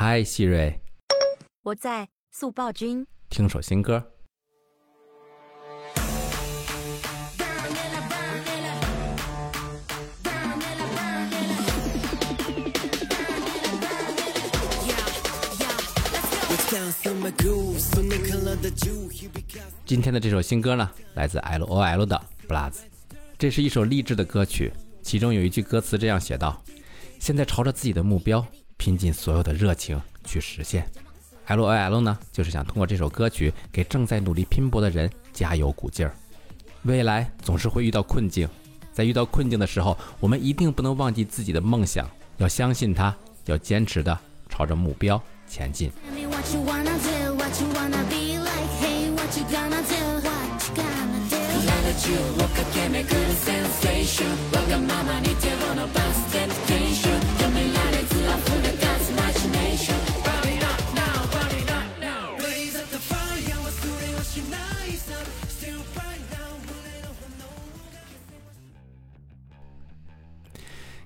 嗨，希瑞，我在速报君。听首新歌。今天的这首新歌呢，来自 L.O.L 的《Bloods》，这是一首励志的歌曲，其中有一句歌词这样写道：“现在朝着自己的目标，拼尽所有的热情去实现。” L.O.L 呢，就是想通过这首歌曲给正在努力拼搏的人加油鼓劲儿。未来总是会遇到困境，在遇到困境的时候，我们一定不能忘记自己的梦想，要相信它，要坚持的朝着目标前进。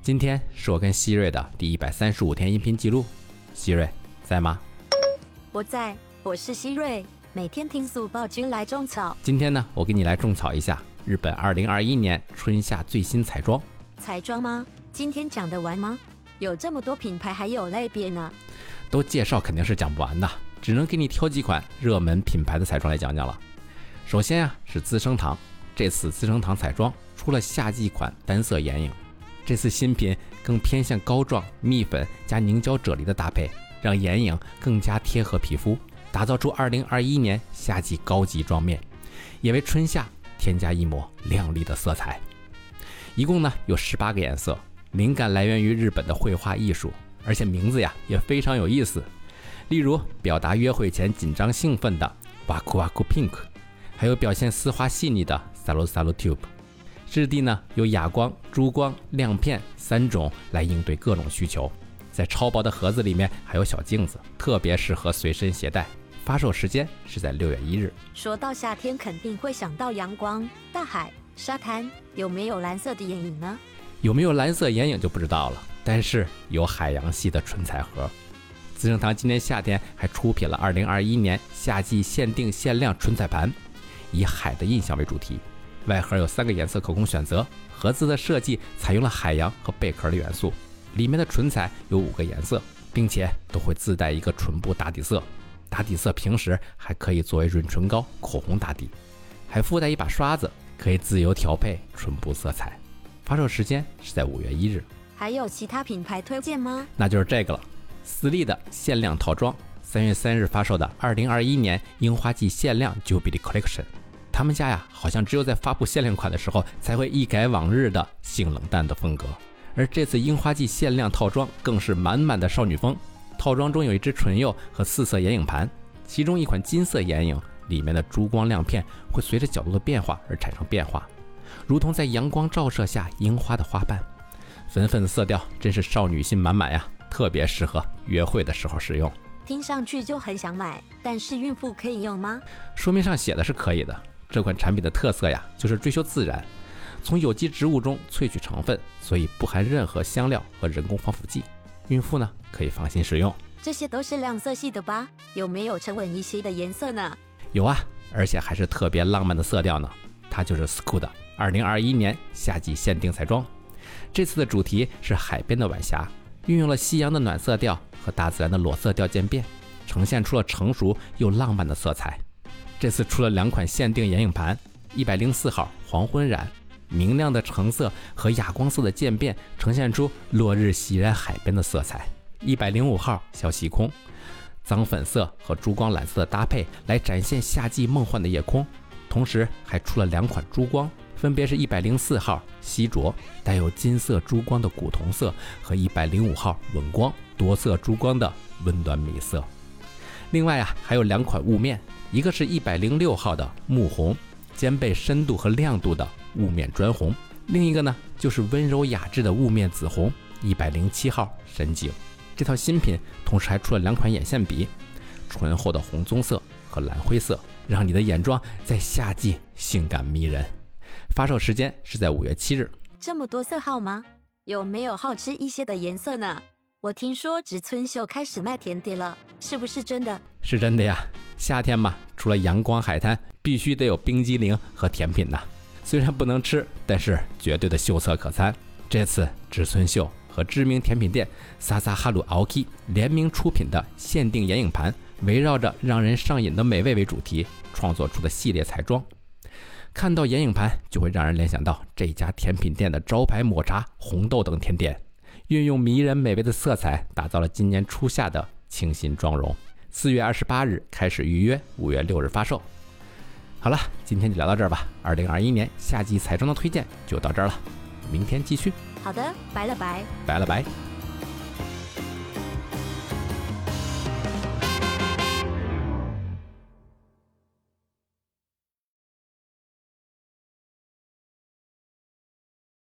今天是我跟希瑞的第一百三十五天音频记录，希瑞在吗？我在，我是希瑞，每天听速报君来种草。今天呢，我给你来种草一下日本二零二一年春夏最新彩妆。彩妆吗？今天讲得完吗？有这么多品牌，还有类别呢。都介绍肯定是讲不完的，只能给你挑几款热门品牌的彩妆来讲讲了。首先啊，是资生堂，这次资生堂彩妆出了夏季款单色眼影。这次新品更偏向膏状、蜜粉加凝胶啫喱的搭配，让眼影更加贴合皮肤，打造出2021年夏季高级妆面，也为春夏添加一抹亮丽的色彩。一共呢有十八个颜色，灵感来源于日本的绘画艺术，而且名字呀也非常有意思。例如表达约会前紧张兴奋的 Waku Waku Pink，还有表现丝滑细腻的 Salu Salu Tube。质地呢有哑光、珠光、亮片三种来应对各种需求，在超薄的盒子里面还有小镜子，特别适合随身携带。发售时间是在六月一日。说到夏天，肯定会想到阳光、大海、沙滩，有没有蓝色的眼影呢？有没有蓝色眼影就不知道了，但是有海洋系的唇彩盒。资生堂今年夏天还出品了2021年夏季限定限量唇彩盘，以海的印象为主题。外盒有三个颜色可供选择，盒子的设计采用了海洋和贝壳的元素，里面的唇彩有五个颜色，并且都会自带一个唇部打底色，打底色平时还可以作为润唇膏、口红打底，还附带一把刷子，可以自由调配唇部色彩。发售时间是在五月一日。还有其他品牌推荐吗？那就是这个了，斯利的限量套装，三月三日发售的二零二一年樱花季限量 Jubilee Collection。他们家呀，好像只有在发布限量款的时候，才会一改往日的性冷淡的风格。而这次樱花季限量套装更是满满的少女风。套装中有一支唇釉和四色眼影盘，其中一款金色眼影里面的珠光亮片会随着角度的变化而产生变化，如同在阳光照射下樱花的花瓣。粉粉的色调真是少女心满满呀，特别适合约会的时候使用。听上去就很想买，但是孕妇可以用吗？说明上写的是可以的。这款产品的特色呀，就是追求自然，从有机植物中萃取成分，所以不含任何香料和人工防腐剂，孕妇呢可以放心使用。这些都是亮色系的吧？有没有沉稳一些的颜色呢？有啊，而且还是特别浪漫的色调呢。它就是 School 的2021年夏季限定彩妆，这次的主题是海边的晚霞，运用了夕阳的暖色调和大自然的裸色调渐变，呈现出了成熟又浪漫的色彩。这次出了两款限定眼影盘，一百零四号黄昏染，明亮的橙色和哑光色的渐变，呈现出落日袭人海边的色彩；一百零五号小细空，脏粉色和珠光蓝色的搭配，来展现夏季梦幻的夜空。同时还出了两款珠光，分别是一百零四号稀浊，带有金色珠光的古铜色，和一百零五号稳光多色珠光的温暖米色。另外啊，还有两款雾面。一个是一百零六号的木红，兼备深度和亮度的雾面砖红；另一个呢，就是温柔雅致的雾面紫红，一百零七号深井。这套新品同时还出了两款眼线笔，醇厚的红棕色和蓝灰色，让你的眼妆在夏季性感迷人。发售时间是在五月七日。这么多色号吗？有没有好吃一些的颜色呢？我听说植村秀开始卖甜点了，是不是真的？是真的呀。夏天嘛，除了阳光海滩，必须得有冰激凌和甜品呐。虽然不能吃，但是绝对的秀色可餐。这次植村秀和知名甜品店萨萨哈鲁奥 K 联名出品的限定眼影盘，围绕着让人上瘾的美味为主题创作出的系列彩妆。看到眼影盘，就会让人联想到这家甜品店的招牌抹茶、红豆等甜点。运用迷人美味的色彩，打造了今年初夏的清新妆容。四月二十八日开始预约，五月六日发售。好了，今天就聊到这儿吧。二零二一年夏季彩妆的推荐就到这儿了，明天继续。好的，拜了拜，拜了拜。